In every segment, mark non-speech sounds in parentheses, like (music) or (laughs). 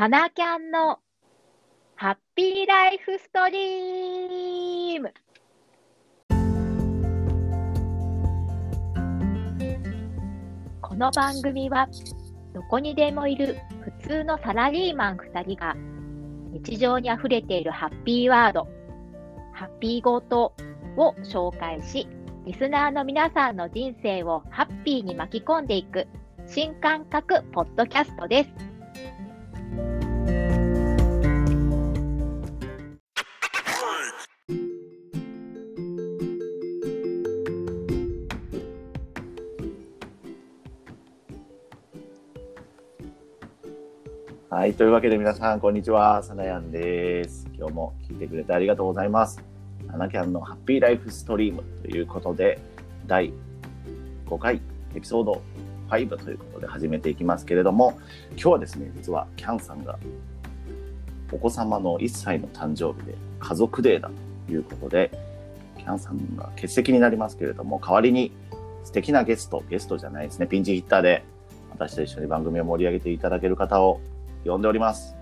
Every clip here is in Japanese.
サナキャンのハッピーライフストリーム。この番組はどこにでもいる普通のサラリーマン2人が日常にあふれているハッピーワード、ハッピーゴートを紹介し、リスナーの皆さんの人生をハッピーに巻き込んでいく新感覚ポッドキャストです。はい。というわけで皆さん、こんにちは。さなやんです。今日も聞いてくれてありがとうございます。サナキャンのハッピーライフストリームということで、第5回エピソード5ということで始めていきますけれども、今日はですね、実はキャンさんがお子様の1歳の誕生日で家族デーだということで、キャンさんが欠席になりますけれども、代わりに素敵なゲスト、ゲストじゃないですね、ピンチヒッターで私と一緒に番組を盛り上げていただける方を呼んでおります。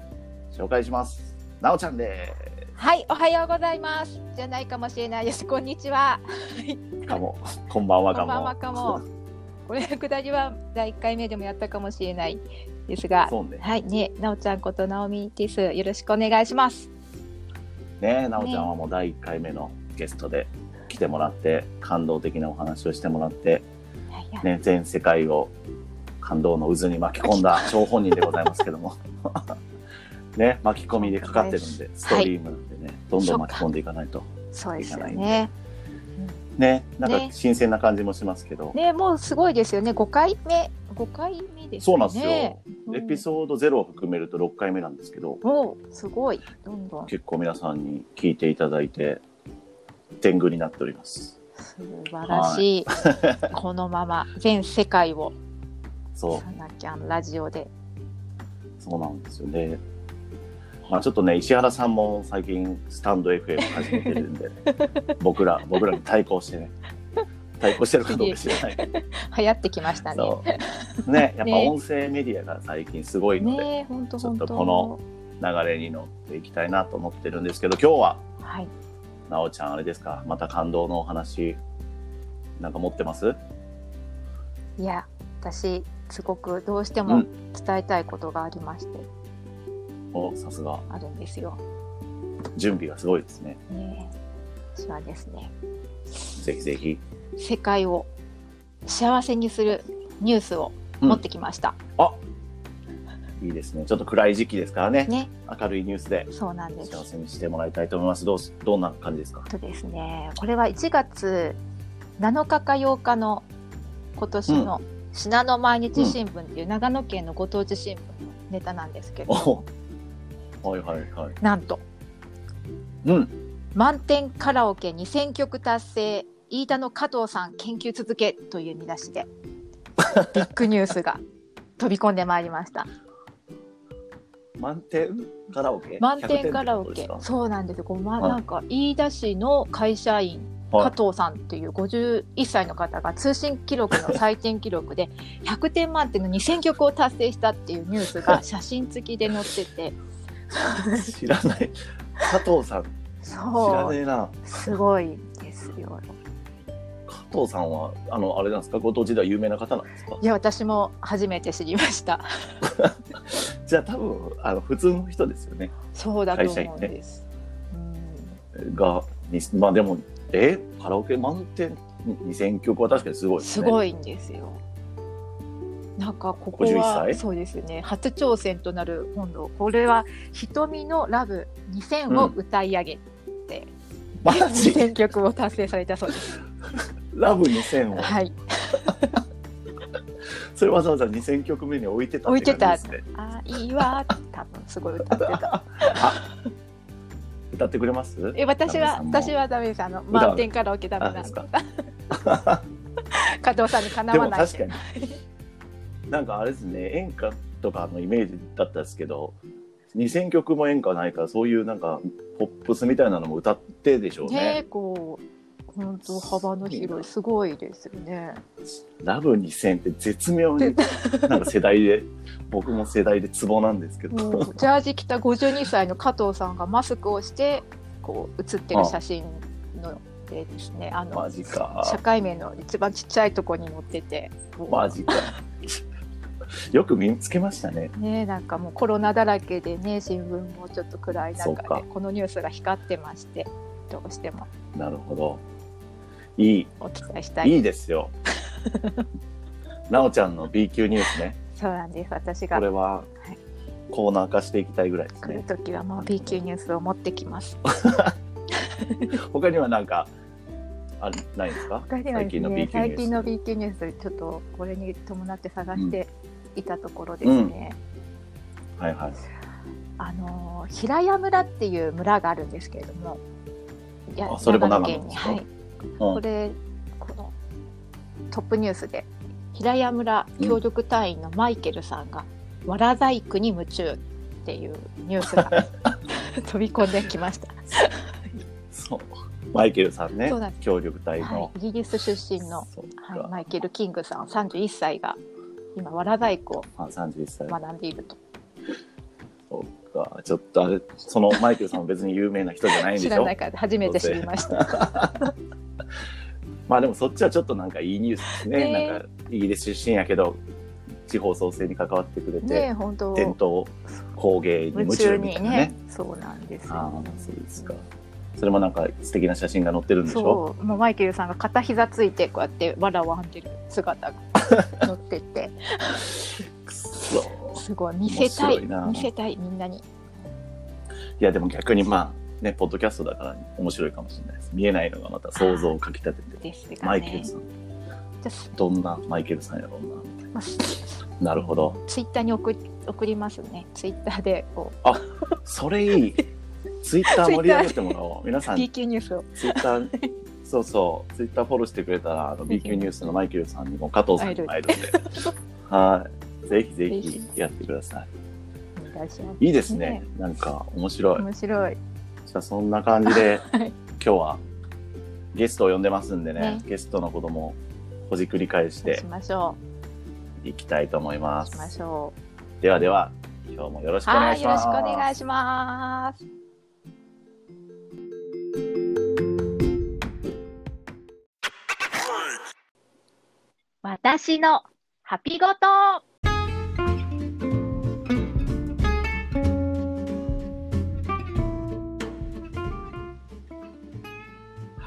紹介します。なおちゃんです。はい、おはようございます。じゃないかもしれないです。こんにちは。かも、こんばんはかも。こんばんはかも。これくだりは第一回目でもやったかもしれないですが、ね、はい、ね、なおちゃんことなおみです。よろしくお願いします。ね、なおちゃんはもう第一回目のゲストで来てもらって、感動的なお話をしてもらって、ね、全世界を感動の渦に巻き込んだ張本人でございますけども (laughs) ね、巻き込みでかかってるんで、ストリームなんでね、はい、どんどん巻き込んでいかないといけないんで。ね。ね、なんか新鮮な感じもしますけど。ね、ねもうすごいですよね。5回目、5回目ですね。そうなんですよ。エピソード0を含めると6回目なんですけど。おすごい。どんどん。結構皆さんに聞いていただいて、天狗になっております。素晴らしい。はい、(laughs) このまま全世界をそう。さなきゃんラジオで。そうなんですよね。まあちょっとね、石原さんも最近スタンド FM 始めてるんで、(laughs) 僕ら、僕らに対抗してね。対抗してるかどうか知らない。流行ってきましたね。ね、(laughs) やっぱ音声メディアが最近すごいので、ね、ちょっとこの流れに乗っていきたいなと思ってるんですけど、今日は、はい、なおちゃんあれですか、また感動のお話、なんか持ってます？いや、私、すごくどうしても伝えたいことがありまして、うん、おさすが。あるんですよ。準備がすごいですね。ね私はですねぜひぜひ。世界を幸せにするニュースを持ってきました、うん、あいいですね。ちょっと暗い時期ですからね。ね。明るいニュースでそうなんです。幸せにしてもらいたいと思います。どうどんな感じですか？とですねこれは1月7日か8日の今年の、うん信濃毎日新聞っていう長野県のご当地新聞のネタなんですけど、うん、はいはいはい。なんと、うん、満点カラオケ2000曲達成飯田の加藤さん研究続けという見出しで (laughs) ビッグニュースが飛び込んでまいりました。満点カラオケ？満点カラオケ。そうなんですよ。こう、ま、なんか飯田市の会社員加藤さんっていう51歳の方が通信記録の採点記録で100点満点の2000曲を達成したっていうニュースが写真付きで載ってて。(laughs) 知らない。加藤さん。そう。知らねえな。すごいですよ。加藤さんはあのあれなんですか？ご当地では有名な方なんですか？いや私も初めて知りました。(laughs) じゃあ多分あの普通の人ですよね。そうだと思うんです、ね、がまあでもえカラオケ満点2000曲は確かにすごいですね。すごいんですよ。なんかここはそうですね初挑戦となる今度これは「瞳のラブ2000」を歌い上げて、うん、2000曲を達成されたそうです。(laughs) ラブ2000を？はい (laughs) それわざわざ2000曲目に置いてたって感じですね。置いてた。あいいわ多分すごい歌ってた。(laughs) 歌ってくれます？え私は私はダメです。あの満点カラオケダメなんで。すか。(laughs) 加藤さんにかなわない。確かに。なんかあれですね演歌とかのイメージだったんですけど2000曲も演歌ないからそういうなんかポップスみたいなのも歌ってでしょうね。ねこう本当幅の広い。すごいですよね。ラブ2000って絶妙になんか世代で (laughs) 僕も世代でツボなんですけど。もうジャージ着た52歳の加藤さんがマスクをしてこう写ってる写真のでですね。あのマジか。社会面の一番ちっちゃいとこに載ってて。マジか。よく見つけましたね。ねなんかもうコロナだらけでね新聞もちょっと暗い中でこのニュースが光ってましてどうしても。なるほどいい。お伝えしたい。いいですよ。(laughs) なおちゃんの B 級ニュースね。そうなんです。私が。これははい。コーナー化していきたいぐらいです来るね時はもう B 級ニュースを持ってきます。(laughs) 他にはなんかあないですか？他にはです最近の B ね級ニュース。最近の B 級ニュースちょっとこれに伴って探していたところですね、はいはい。あのー平屋村っていう村があるんですけれども。いやあそれも長野県に。はい。うんこれこのトップニュースで平屋村協力隊員のマイケルさんが、わら細工に夢中っていうニュースが (laughs) 飛び込んできました。そう。マイケルさんね協力隊の、はい、イギリス出身のはい、か、マイケル・キングさん31歳が今わら細工をあ31歳。学んでいると。そうか。ちょっとあれそのマイケルさんも別に有名な人じゃないんでしょ？(laughs) 知らないから初めて知りました。(laughs) まあでもそっちはちょっとなんかいいニュースですね。ねなんかイギリス出身やけど地方創生に関わってくれて、ねえ本当伝統工芸に夢夢中中にねみたいなね。そうなんですああよ。そうですか。それもなんか素敵な写真が載ってるんでしょ？そうもうマイケルさんが片膝ついてこうやってわらを編んでる姿が (laughs) 載っててくそ。すごい見せたい見せたいみんなにいやでも逆にまあねポッドキャストだから面白いかもしれないです。見えないのがまた想像をかき立てて。ですがねマイケルさんどんなマイケルさんやろうな。まあなるほど。ツイッターに送り送りますねツイッターでこそれいい。ツイッター盛り上げてもらおう。皆さうん (laughs) B 級ニュースをツイッター、そうそう、ツイッターフォローしてくれたら、あの B 級ニュースのマイケルさんにも加藤さんにも会えるんで、はい。ぜひぜひやってください。いいですねね。なんか面白い。面白いじゃあそんな感じで、はい。今日はゲストを呼んでますんでね、ね。ゲストのこともほじくり返してましょいきたいと思います。ょではでは、今日もよろしくうお願はいいよろしします。くお願いします。私のハピごと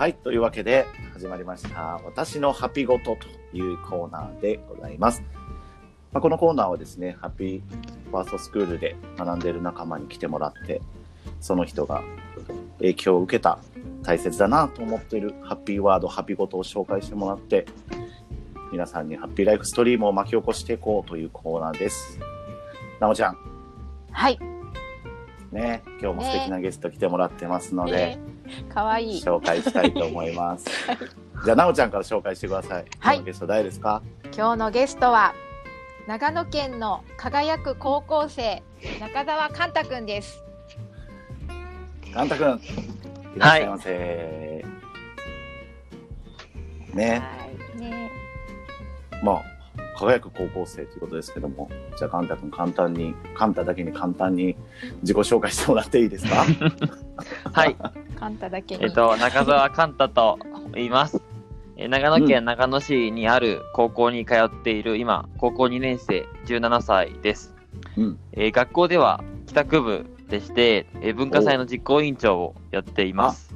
はい、というわけで始まりました。私のハピごとというコーナーでございます。まあ、このコーナーはですね、ハッピーファーストスクールで学んでいる仲間に来てもらって、その人が影響を受けた大切だなと思っているハッピーワード、ハピごとを紹介してもらって、皆さんにハッピーライフストリームを巻き起こしていこうというコーナーです。なおちゃん、はいね、今日も素敵なゲスト来てもらってますので、ね (laughs) かわい。い紹介したいと思います。(laughs) じゃあ、なおちゃんから紹介してください。はい。今日のゲスト誰ですか？今日のゲストは長野県の輝く高校生中澤寛太くんです。カンタくん。いらっしゃいませ。ね、はい。ね。まあ、輝く高校生ということですけども、じゃあ、カンタくん、簡単に、カンタだけに簡単に自己紹介してもらっていいですか？(laughs) はい、寛太だけに、えっと、中澤寛太と言います。(laughs) えー長野県長野市にある高校に通っている、今、高校2年生、17歳です。うん。えー学校では帰宅部でして、えー文化祭の実行委員長をやっています。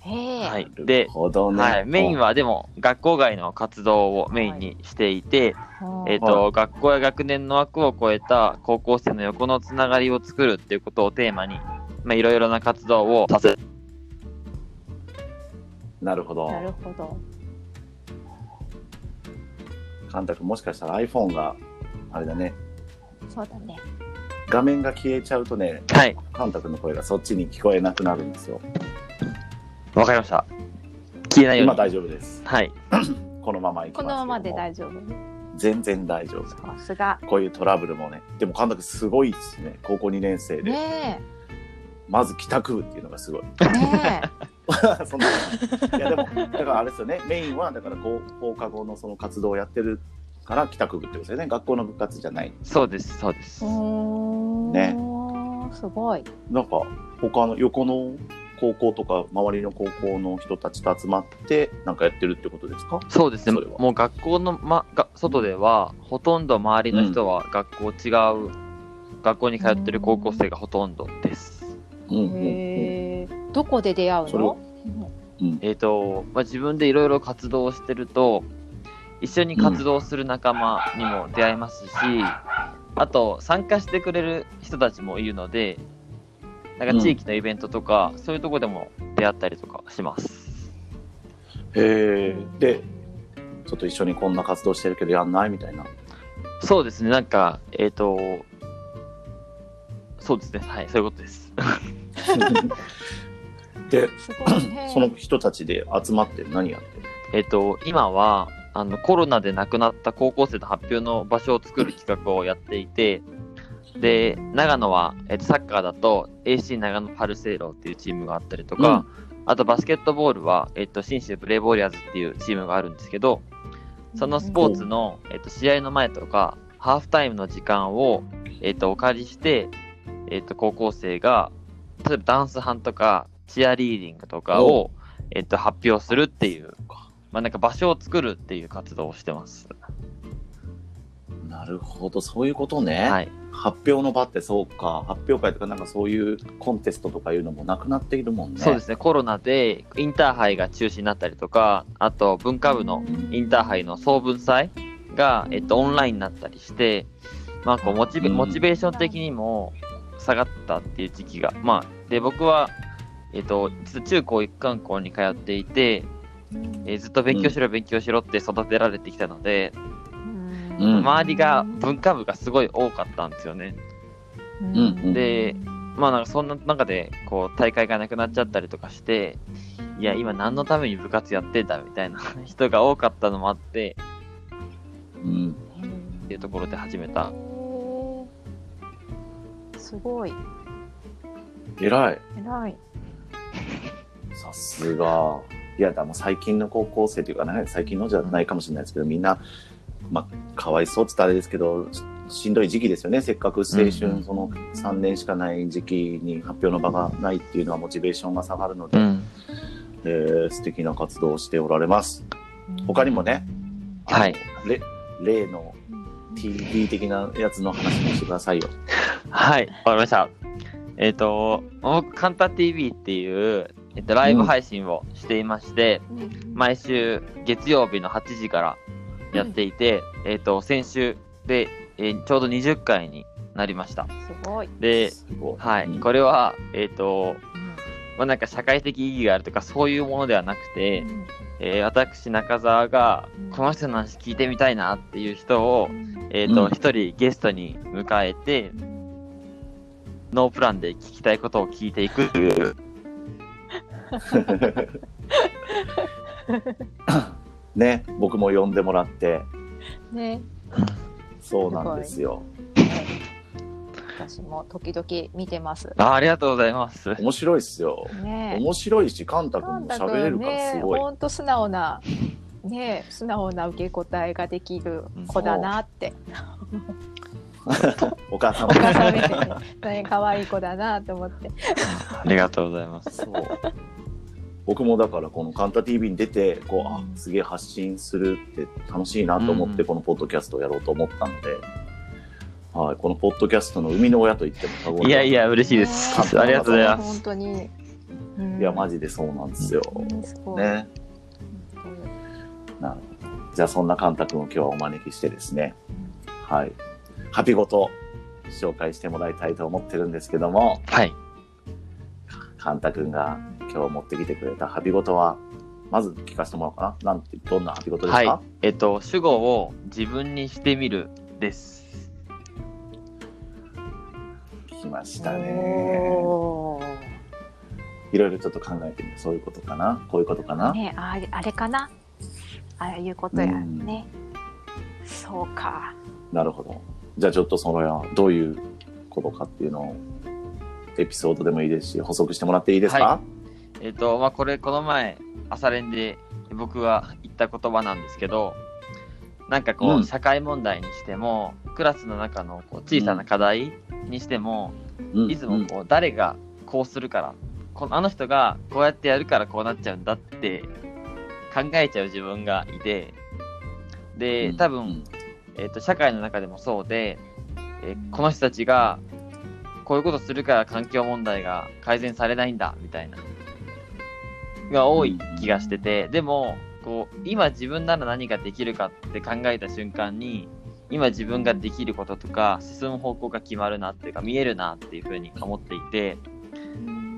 へえ、はいでね。はい、メインはでも学校外の活動をメインにしていて、うんえっと学校や学年の枠を超えた高校生の横のつながりを作るっていうことをテーマに、まあ、いろいろな活動をさせなるほど。なるほどカンタくん、もしかしたら iPhone が、あれだね、そうだね画面が消えちゃうとね、はい、カンタくんの声がそっちに聞こえなくなるんですよ。わかりました。消えないように。今大丈夫です。はい。(coughs) このまま行きますこのままで大丈夫全然大丈夫。さすがこういうトラブルもね。でも神田君すごいですね。高校2年生で。ねまず帰宅部っていうのがすごい。えね (laughs) (laughs) そんないやでもだからあれですよねメインはだからこう放課後のその活動をやってるから帰宅部ってことですよね学校の部活じゃないそうです、そうです。ねすごい。なんか他の横の高校とか周りの高校の人たちと集まってなんかやってるってことですか？そうですね。もう学校の、ま、が外では、ほとんど周りの人は学校違う、学校に通ってる高校生がほとんどです。うんうんうんへえ。どこで出会うそれをの？えっ、と、まあ、自分でいろいろ活動をしてると、一緒に活動する仲間にも出会えますし、あと、参加してくれる人たちもいるので、なんか地域のイベントとか、そういうとこでも出会ったりとかします。へえでちょっと一緒にこんな活動してるけどやんないみたいな？そうですね、なんか、えっ、と、そうですね、はい、そういうことです。(laughs) で。その人たちで集まって何やってるえっ、と、今は、あの、コロナで亡くなった高校生の発表の場所を作る企画をやっていて、で、長野は、えっとサッカーだと AC 長野パルセイロっていうチームがあったりとか、あとバスケットボールは、えっと、信州ブレイボーリアーズっていうチームがあるんですけど、そのスポーツの、えっと、試合の前とか、ハーフタイムの時間を、えっと、お借りして、えっと、高校生が、例えばダンス班とか、チアリーディングとかを、えっと、発表するっていう、まあ、なんか場所を作るっていう活動をしてます。なるほどそういうことね、はい。発表の場ってそうか。発表会とかなんかそういうコンテストとかいうのもなくなっているもんね。そうですね、コロナでインターハイが中止になったりとか、あと文化部のインターハイの総文祭が、えっと、オンラインになったりして、まあ、こうモチベ、うん。モチベーション的にも下がったっていう時期が、まあ、で、僕は、えっと、実は中高一貫校に通っていて、えーずっと勉強しろ、勉強しろって育てられてきたので、うん。周りが文化部がすごい多かったんですよね。うん。うんで、まあなんかそんな中でこう大会がなくなっちゃったりとかして、いや、今何のために部活やってんだみたいな (laughs) 人が多かったのもあって、うん。っていうところで始めた。すごい。偉い。偉い。さすが。いやでも最近の高校生というかね最近のじゃないかもしれないですけどみんなまあかわいそうって言ったらあれですけどししんどい時期ですよね。せっかく青春、うんその3年しかない時期に発表の場がないっていうのはモチベーションが下がるので、ん。えー素敵な活動をしておられます。他にもねはい。例の TV 的なやつの話もしてくださいよ。はい、わかりました。えっ、と、僕、カンタ TV っていう、えっと、ライブ配信をしていまして、毎週月曜日の8時からやっていて、えっ、と、先週で、えーちょうど20回になりました。すごい。で、はい、うんこれは、えっ、と、まあ、なんか社会的意義があるとかそういうものではなくて、えー私中澤がうんこの人の話聞いてみたいなっていう人を、えっ、とうん。一、人ゲストに迎えてノープランで聞きたいことを聞いていくという (laughs) ね僕も呼んでもらって。ね。そうなんですよ。私も時々見てます。あありがとうございます。面白いっすよ。ね。面白いしカンタ君も喋れるからすごい、本当素直な、ね、素直な受け答えができる子だなって。(laughs) お母さんお母さん可愛い子だなと思って。ありがとうございます。そう。僕もだからこの「カンタ TV」に出てこうあすげえ発信するって楽しいなと思ってうん。このポッドキャストをやろうと思ったので、はい、このポッドキャストの生みの親と言っても過言ではない。いやいや嬉しいです。ねありがとうございます。本当に。うん。いやマジでそうなんですよ、うんね。なるほど。じゃあそんなカンタ君を今日はお招きしてですね。はいハピごと紹介してもらいたいと思ってるんですけども。はい。カンタ君が今日持ってきてくれたハピごとはまず聞かせてもらおうかな。なんてどんなハピごとですか、はい。えっ、と主語を自分にしてみるです。聞きましたね。いろいろちょっと考えてみてそういうことかな？こういうことかな、ねあれあれかな？ああいうことやね。そうか。なるほどじゃあちょっとそれはどういうことかっていうのをエピソードでもいいですし補足してもらっていいですか、はえっ、と、まあ、これ、この前、朝練で僕が言った言葉なんですけど、なんかこう、うん。社会問題にしても、クラスの中のこう小さな課題にしても、うん。いつもこう、誰がこうするから、このあの人がこうやってやるからこうなっちゃうんだって考えちゃう自分がいて、で、多分、えっ、と、社会の中でもそうで、えーこの人たちが、こういうことするから環境問題が改善されないんだ、みたいな、が多い気がしてて、でも、こう、今自分なら何ができるかって考えた瞬間に、今自分ができることとか、進む方向が決まるなっていうか、見えるなっていうふうに思っていて、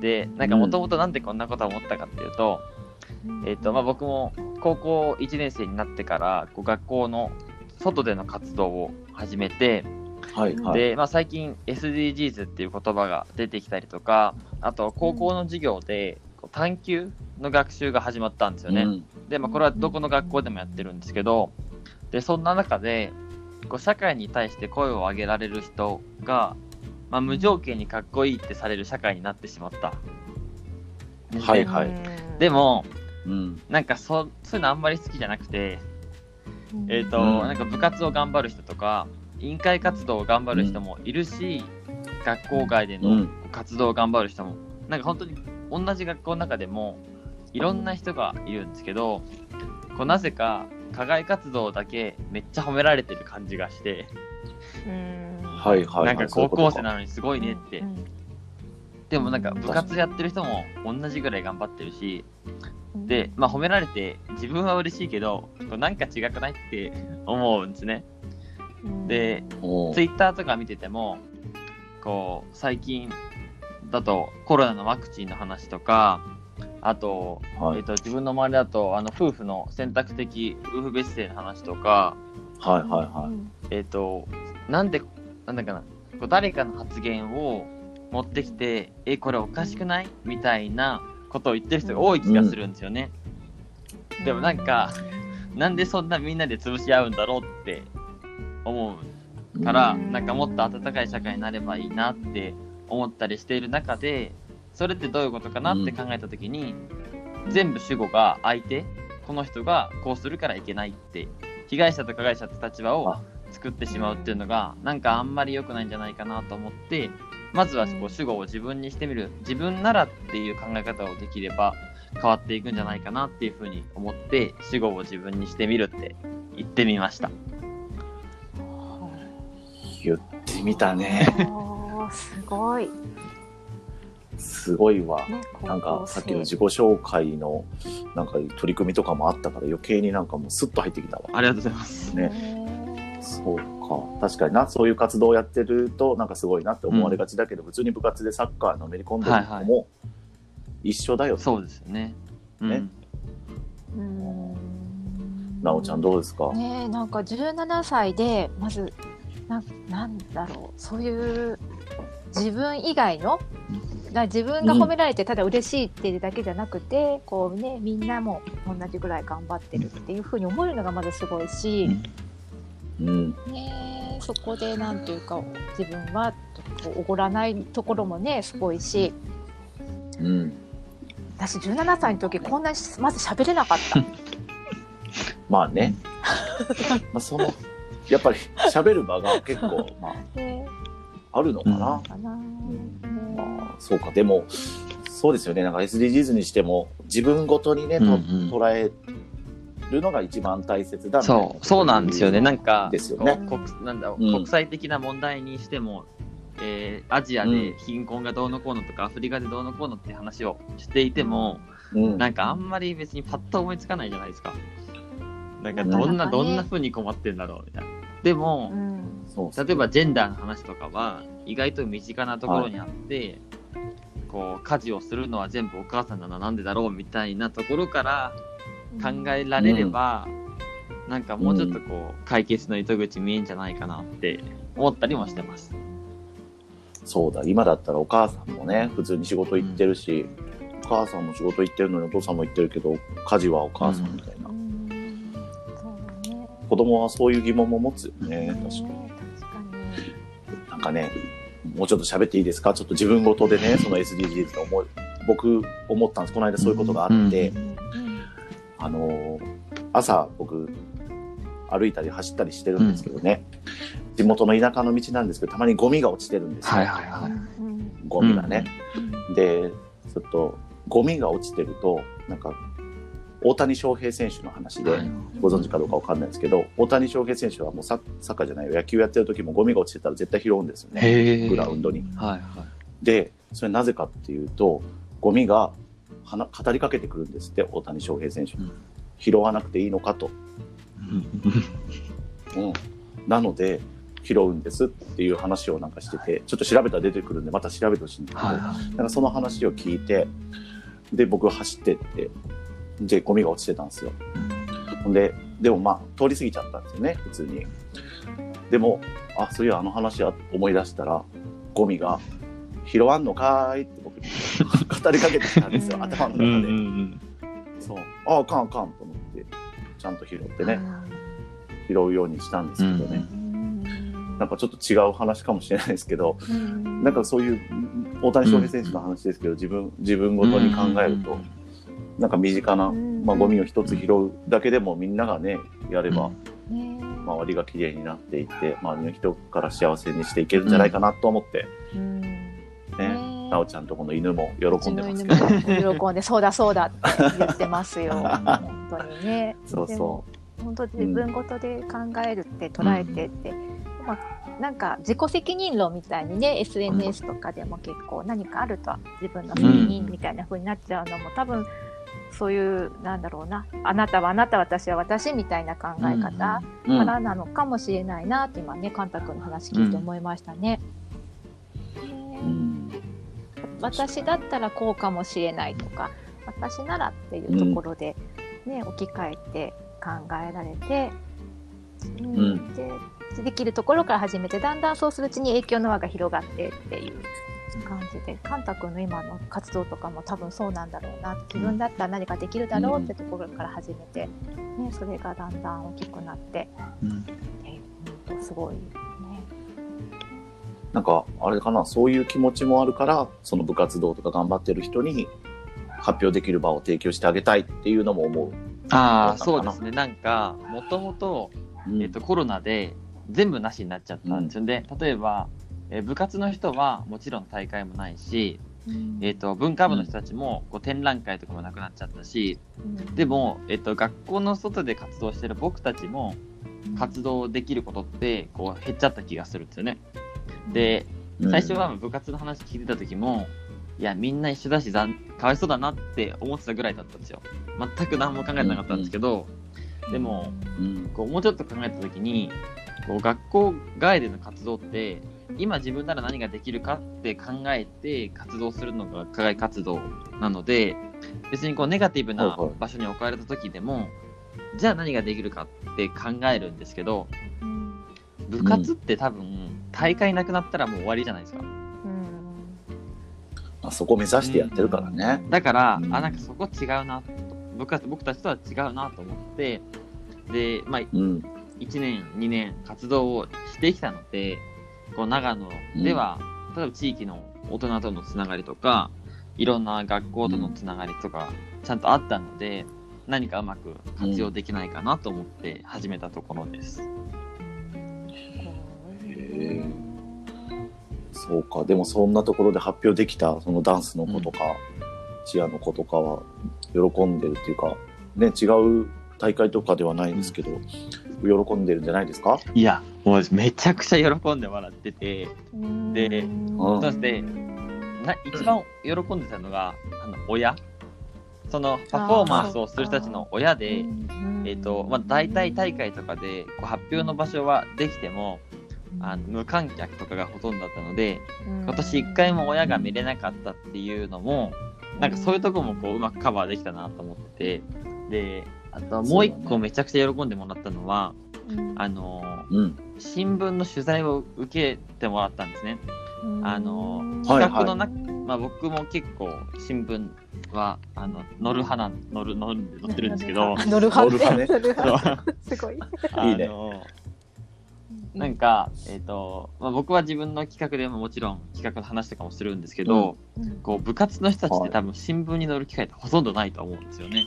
で、なんかもともとなんでこんなことを思ったかっていうと、えっ、と、まあ、僕も高校1年生になってから、こう学校の外での活動を始めて、はいはい。で、まあ、最近 SDGs っていう言葉が出てきたりとか、あと高校の授業で探究の学習が始まったんですよね。うんで、まあ、これはどこの学校でもやってるんですけど、で、そんな中で、こう社会に対して声を上げられる人が、まあ、無条件にかっこいいってされる社会になってしまった。はいはいでも、うん。なんかそそういうのあんまり好きじゃなくて、えっ、と、うん。なんか部活を頑張る人とか、委員会活動を頑張る人もいるし、学校外でのうん。活動を頑張る人も、なんか本当に同じ学校の中でも、いろんな人がいるんですけど、こうなぜか課外活動だけめっちゃ褒められてる感じがして、はいはいはい。なんか高校生なのにすごいねって。うん。でもなんか部活やってる人も同じぐらい頑張ってるし、で、まあ褒められて自分は嬉しいけど、こうなんか違くないって思うんですね。で、ツイッターとか見てても、こう、最近だとコロナのワクチンの話とか、あと、はい。えっと自分の周りだとあの夫婦の選択的夫婦別姓の話とか、はいはいはい。えっ、と、なんで、なんだかな、こう誰かの発言を持ってきて、え、これおかしくない？みたいなことを言ってる人が多い気がするんですよね。でもなんか、なんでそんなみんなで潰し合うんだろうって思うから、うん。なんかもっと温かい社会になればいいなって思ったりしている中で、それってどういうことかなって考えたときに、全部主語が相手、この人がこうするからいけないって、被害者と加害者って立場をあ。作ってしまうっていうのが、なんかあんまり良くないんじゃないかなと思って、まずはこう主語を自分にしてみる、自分ならっていう考え方をできれば変わっていくんじゃないかなっていうふうに思って、主語を自分にしてみるって言ってみました。言ってみたね。すごい。すごいわ。ね、なんかさっきの自己紹介のなんか取り組みとかもあったから余計になんかもうスッと入ってきたわ。ありがとうございます。ねねそうか。確かにな、そういう活動をやってるとなんかすごいなって思われがちだけど、普通に部活でサッカーのめり込んでるのも一緒だよね。そうですよね。うん、ね。うん。なおちゃんどうですか、ねえなんか17歳でまずななんだろうそういう自分以外のだ自分が褒められてただ嬉しいっていうだけじゃなくて、こうねみんなも同じぐらい頑張ってるっていうふうに思えるのがまずすごいし、うん。ねえそこでなんというか自分はおごらないところもねすごいしうん。私17歳の時こんなにまず喋れなかった。(laughs) まあね。(laughs) まあその、やっぱり喋る場が結構、まねあ、あるのかな。かな、ねまあ、そうか。でも、そうですよね。なんか SDGs にしても、自分ごとにね、とうんうん捉えるのが一番大切だそう、そうなんですよね。なんか、ですよね。国なんだろううん。国際的な問題にしても、えーアジアで貧困がどうのこうのとか、アフリカでどうのこうのって話をしていても、うん。なんかあんまり別にパッと思いつかないじゃないですか。なんかどんな、どんな風に困ってんだろうみたいな。でも例えばジェンダーの話とかは意外と身近なところにあって、こう家事をするのは全部お母さんなのなんでだろうみたいなところから考えられれば、なんかもうちょっとこう解決の糸口見えんじゃないかなって思ったりもしてます。そうだ、今だったらお母さんもね、普通に仕事行ってるし、お母さんも仕事行ってるのにお父さんも行ってるけど、家事はお母さんみたいな。うん。ね。子供はそういう疑問も持つよね、確かに。ね。確かに。なんかね、もうちょっと喋っていいですか？ちょっと自分ごとでね、その SDGs の思い僕思ったんです。この間そういうことがあって、うんあのー朝僕歩いたり走ったりしてるんですけどね、地元の田舎の道なんですけどたまにゴミが落ちてるんですよ、はいはいはい。ゴミがね、でちょっとゴミが落ちてるとなんか大谷翔平選手の話で、はいご存知かどうかわかんないですけど大谷翔平選手はもうササッカーじゃないよ野球やってる時もゴミが落ちてたら絶対拾うんですよね。グラウンドに。はいはい。でそれなぜかっていうとゴミが語りかけてくるんですって大谷翔平選手。に、うん。拾わなくていいのかと、うん、なので拾うんですっていう話をなんかしててちょっと調べたら出てくるんでまた調べてほしいんですけど、はいはなんかその話を聞いてで僕走ってってでゴミが落ちてたんですよ。ほん。ででもまあ通り過ぎちゃったんですよね普通に。でもあそういやあの話は思い出したらゴミが拾わんのかーいって僕に語りかけてきたんですようん。頭の中で、うんうんそう。ああかんあかんと思ってちゃんと拾ってね、拾うようにしたんですけどね、なんかちょっと違う話かもしれないですけど、なんかそういう大谷翔平選手の話ですけど、自分自分ごとに考えると、なんか身近な、まあ、ゴミを一つ拾うだけでもみんながねやれば周りが綺麗になっていって周りの人から幸せにしていけるんじゃないかなと思って、ね。なおちゃんとこの犬も喜んでますけど、喜んで、そうだそうだって言ってますよ。(laughs) 本当にね。そうそ本当自分ごとで考えるって捉えてって、まあ、なんか自己責任論みたいにね SNS とかでも結構何かあると自分の責任みたいな風になっちゃうのも多分そういうなんだろうな。あなたはあなた私は私みたいな考え方からなのかもしれないなって今ねカンタ君の話聞いて思いましたね。ねうん私だったらこうかもしれないとか私ならっていうところで、ね置き換えて考えられて、うん。うんでできるところから始めてだんだんそうするうちに影響の輪が広がってっていう感じでカンタ君の今の活動とかも多分そうなんだろうな自分だったら何かできるだろうってところから始めて、ね、それがだんだん大きくなって、うん。えうん。とすごいね。なんかあれかなそういう気持ちもあるからその部活動とか頑張ってる人に発表できる場を提供してあげたいっていうのも思う。ああ、そううですね。なんか、もともと、うんえっと、コロナで全部なしになっちゃったんですよね。例えば、えー部活の人はもちろん大会もないし、えっと、文化部の人たちもこう展覧会とかもなくなっちゃったし、でも、えっと、学校の外で活動してる僕たちも活動できることってこう減っちゃった気がするんですよね。で、うん。最初は部活の話聞いてた時も、いや、みんな一緒だし、かわいそうだなって思ってたぐらいだったんですよ。全く何も考えてなかったんですけど、でも、うん。こうもうちょっと考えた時に、こう学校外での活動って、今自分なら何ができるかって考えて活動するのが課外活動なので、別にこうネガティブなはいはい。場所に置かれた時でも、じゃあ何ができるかって考えるんですけど、部活って多分、大会なくなったらもう終わりじゃないですか。あそこ目指してやってるからね。だから、うんあ、なんかそこ違うなと。僕は僕たちとは違うなと思って、で、まあ、うん。1年、2年活動をしてきたので、こう長野では、例えば地域の大人とのつながりとか、いろんな学校とのつながりとか、ちゃんとあったので、何かうまく活用できないかなと思って始めたところです。へえそうか。でもそんなところで発表できたそのダンスの子とか、チアの子とかは喜んでるっていうか、ね、違う大会とかではないんですけど、喜んでるんじゃないですか？いや、もうめちゃくちゃ喜んでもらってて、でうん。そしてな一番喜んでたのが、あの親。そのパフォーマンスをする人たちの親で、えっとまあ、大体大会とかでこう発表の場所はできてもあの無観客とかがほとんどだったので今年1回も親が見れなかったっていうのもなんかそういうとこもこううまくカバーできたなと思っててであともう一個めちゃくちゃ喜んでもらったのは、あのうん。新聞の取材を受けてもらったんですね。あのはい企画の中、まあ、僕も結構新聞はあの乗る派なん乗る乗る乗ってるんですけど。乗る派ね。乗る派すごい。あいいね。のなんか、えっ、と、まあ、僕は自分の企画でももちろん企画の話とかもするんですけど、うん。こう部活の人たちっはい。て多分新聞に載る機会ってほとんどないと思うんですよね。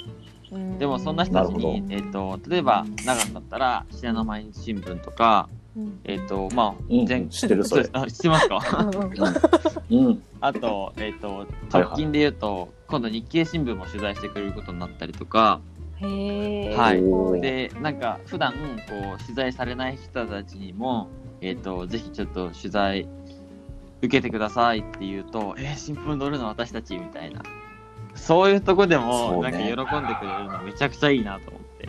うん。でもそんな人たちなに、えっ、と、例えば長野だったら信濃毎日新聞とか、うん。えっ、と、まあ、うん全知ってるそれ。あ知ってますか？うん。(laughs) あと、えっ、と、はい。直近で言うと、今度日経新聞も取材してくれることになったりとか。はいで、なんか普段こう取材されない人たちにも、えっ、と、ぜひちょっと取材受けてくださいって言うと、えー、新聞載るの私たちみたいな。そういうとこでそも、なんか喜んでくれるのめちゃくちゃいいなと思って。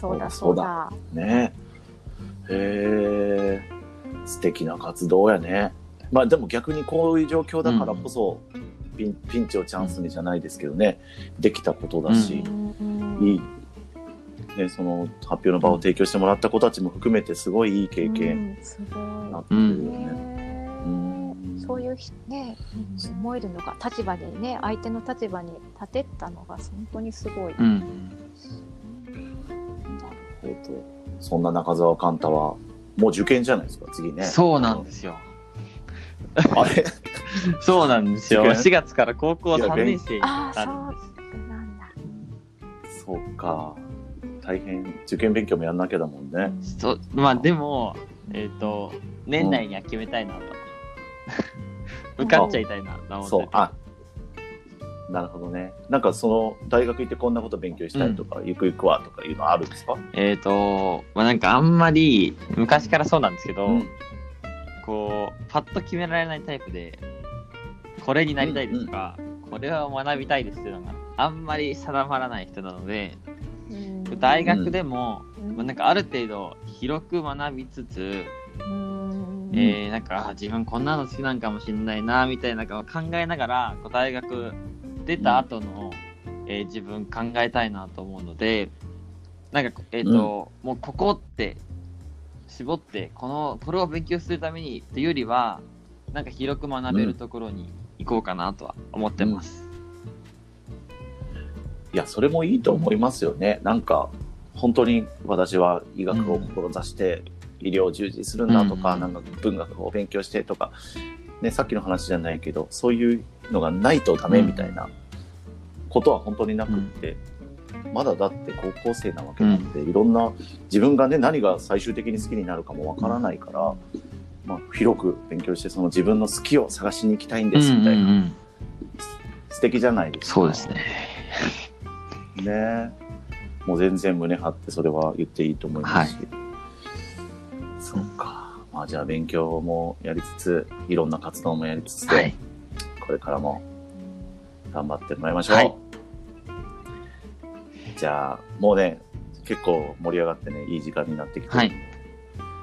そうだそうだ。ねへえ。素敵な活動やね。まあでも逆にこういう状況だからこそ、ピンピンチをチャンスにじゃないですけどね、できたことだし、うんいい、ね、その発表の場を提供してもらった子たちも含めてすごいいい経験うんすごになっい。てるよね。ねうんそういうひね、うん思えるのが立場でね相手の立場に立てたのが本当にすごい。うん。なるほど。そんな中澤寛太は、もう受験じゃないですか、次ね。そうなんですよ。(laughs) あれ？そうなんですよ。受験4月から高校いや3年生になるんです。そうなんだ。そうか。大変、受験勉強もやんなきゃだもんね。そうまあでも、えっ、と、年内には決めたいなと。受かっちゃいたいなと思ってて。そう、あ、なるほどね。なんかその、大学行ってこんなこと勉強したいとか、ゆくゆくはとかいうのあるんですか？えっ、と、まあなんかあんまり、昔からそうなんですけど、うんこう、パッと決められないタイプで、これになりたいですとか、これを学びたいですっていうのがあんまり定まらない人なので、うん。大学でも、うん。まあ、なんかある程度広く学びつつ、うん。えー、なんかあ自分こんなの好きなんかもしれないなみたいなのを考えながらこう大学出た後の、えー自分考えたいなと思うのでなんかえっ、と、もうここって絞ってこのこれを勉強するためにっていうよりはなんか広く学べるところに行こうかなとは思ってます。いや、それもいいと思いますよね。なんか、本当に私は医学を志して医療を従事するんだとか、うんなんか文学を勉強してとか、ね、さっきの話じゃないけど、そういうのがないとダメみたいなことは本当になくって、まだだって高校生なわけなんで、いろんな自分がね、何が最終的に好きになるかもわからないから、まあ、広く勉強して、その自分の好きを探しに行きたいんですみたいな、うんうんうん。素敵じゃないですか。そうですね。ね。もう全然胸張ってそれは言っていいと思いますし、そうか。まあじゃあ勉強もやりつついろんな活動もやりつつで、はい。これからも頑張ってもらいましょう、はいじゃあもうね結構盛り上がってねいい時間になってきて、はい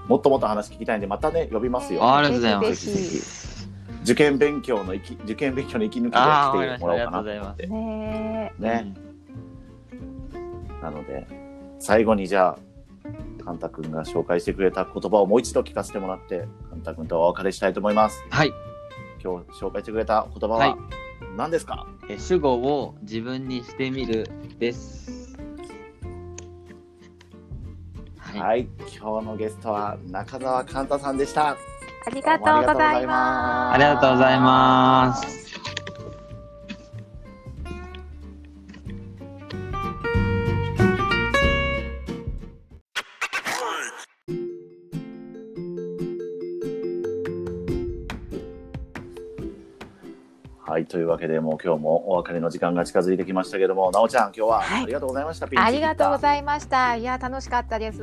もっともっと話聞きたいんでまたね呼びますよありがとうございまぜす。ひぜ受験勉強の息受験勉強の息抜きで来てもらおうかなって。ねね、なので、最後にじゃあ、カンタ君が紹介してくれた言葉をもう一度聞かせてもらって、カンタ君とお別れしたいと思います。はい。今日紹介してくれた言葉はいは何ですか、え主語を自分にしてみるです。はい。はい、今日のゲストは中澤カンタさんでした。ありがとうございます。ありがとうございます。はい、というわけで、もう今日もお別れの時間が近づいてきましたけども、なおちゃん、今日ははいありがとうございました。ありがとうごいざいました。いや楽しかったです。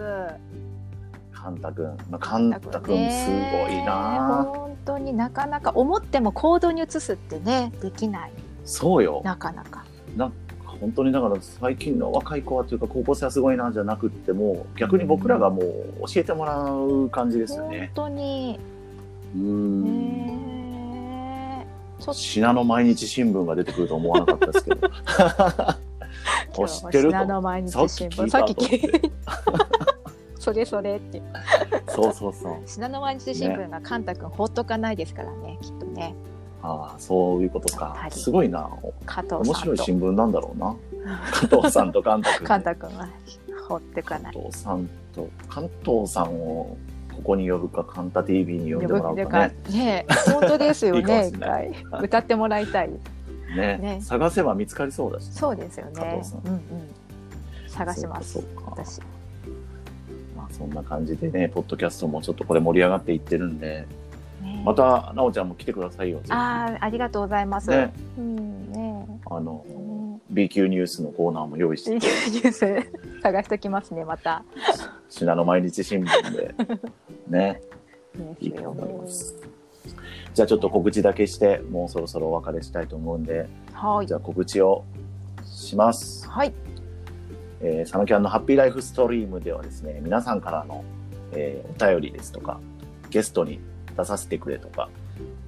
カンタ君、まあ、カンタ君すごいねな。本当になかなか思っても行動に移すってねできないそうよ。なかなか。本当にだから最近の若い子はというか高校生はすごいなじゃなくってもう逆に僕らがもう教えてもらう感じですよ本ね。当にうん。信濃毎日新聞が出てくると思わなかったですけど。(laughs) お知ってると。信濃毎日さっき新聞いた聞さっき聞いそれそれってそうそうそう。信濃毎日新聞がカンタ君ほっとかないですからねきっとねああ、そういうことかすごいな。加藤面白い新聞なんだろうな。加藤さんとカンタ君、カンタ君は放ってかない。関東さんと関東さんをここに呼ぶかカンタ TV に呼んでもらうかかねね本当ですよね (laughs) 一しれない。回。歌ってもらいたい。ね。ね。探せば見つかりそうだしそうですよね。うんうん。探します。私。まあそんな感じでねポッドキャストもちょっとこれ盛り上がっていってるんで。ね。またなおちゃんも来てくださいよ。ああありがとうございます。ね。うんね。あのね。B 級ニュースのコーナーも用意して。ニュース探しておきますねまた。(laughs) 信濃毎日新聞でねねいいと思いますじゃあちょっと告知だけしてもうそろそろお別れしたいと思うんでは。いじゃあ告知をしますは。いえーサノキャンのハッピーライフストリームでは。ですね、皆さんからの、えーお便りですとか、ゲストに出させてくれとか、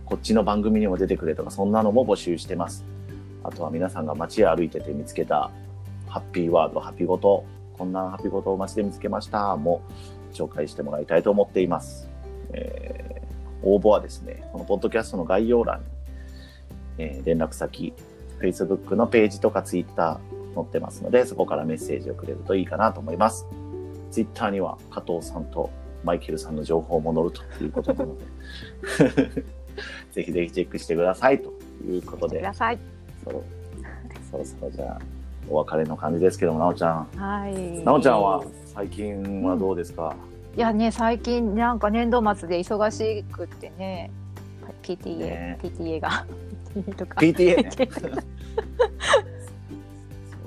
こっちの番組にも出てくれとか、そんなのも募集してます。あとは。皆さんが街へ歩いてて見つけたハッピーワード、ハッピーごと、こんなハッピーごとを街で見つけましたも紹介してもらいたいと思っています。えー応募はですね、このポッドキャストの概要欄に、えー連絡先、Facebook のページとか Twitter、載ってますので、そこからメッセージをくれるといいかなと思います。ツイッターには加藤さんとマイケルさんの情報も載るということなので、(laughs) ぜひぜひチェックしてくださいということでくだ、さい。そろそろそろじゃあ、お別れの感じですけども、なおちゃん。はい。なおちゃんは最近はどうですか、いやね最近なんか年度末で忙しくってね PTA、ね PTA が PTA とか PTA ね。(laughs)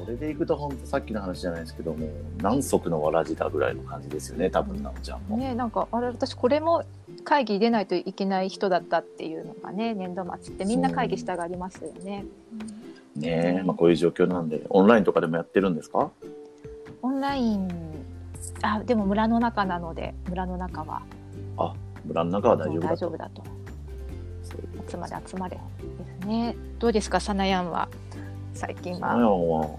それでいくと本当さっきの話じゃないですけども何足のわらじだぐらいの感じですよね多分なおちゃんも。ねなんかあれ私これも会議出ないといけない人だったっていうのがね年度末ってみんな会議したがりますよね。ね。え、まあ、こういう状況なんで。オンラインとかでもやってるんですか？オンラインあでも村の中なので村の中は。村の中は大丈夫だと。大丈夫だと。集まれ集まれ。ですね。どうですかサナヤンは？最近サナヤは。ンは。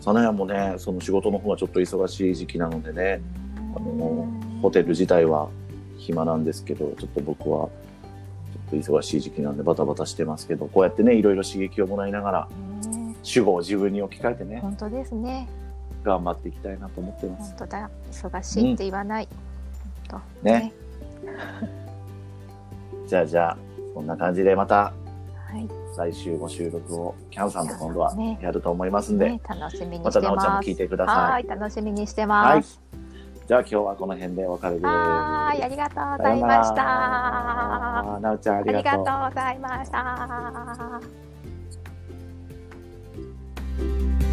サナヤンもねその仕事の方はちょっと忙しい時期なのでね。あのホテル自体は暇なんですけどちょっと僕はちょっと忙しい時期なんでバタバタしてますけどこうやってねいろいろ刺激をもらいながらね主語を自分に置き換えてね本当ですね。頑張っていきたいなと思ってます。本当だ忙しいって言わない、本当ね。(laughs) じゃあじゃあそんな感じでまたはい。来週も収録をキャンさんと今度はね。やると思いますんで、ね、楽しみにましたてなおちゃんも。聞いてくださはいい、楽しみにしてます。じゃあ今日はこの辺でお別れです。はーい、ありがとうごさざいました。なおちゃんあありがとう。りがとうございました。Bye.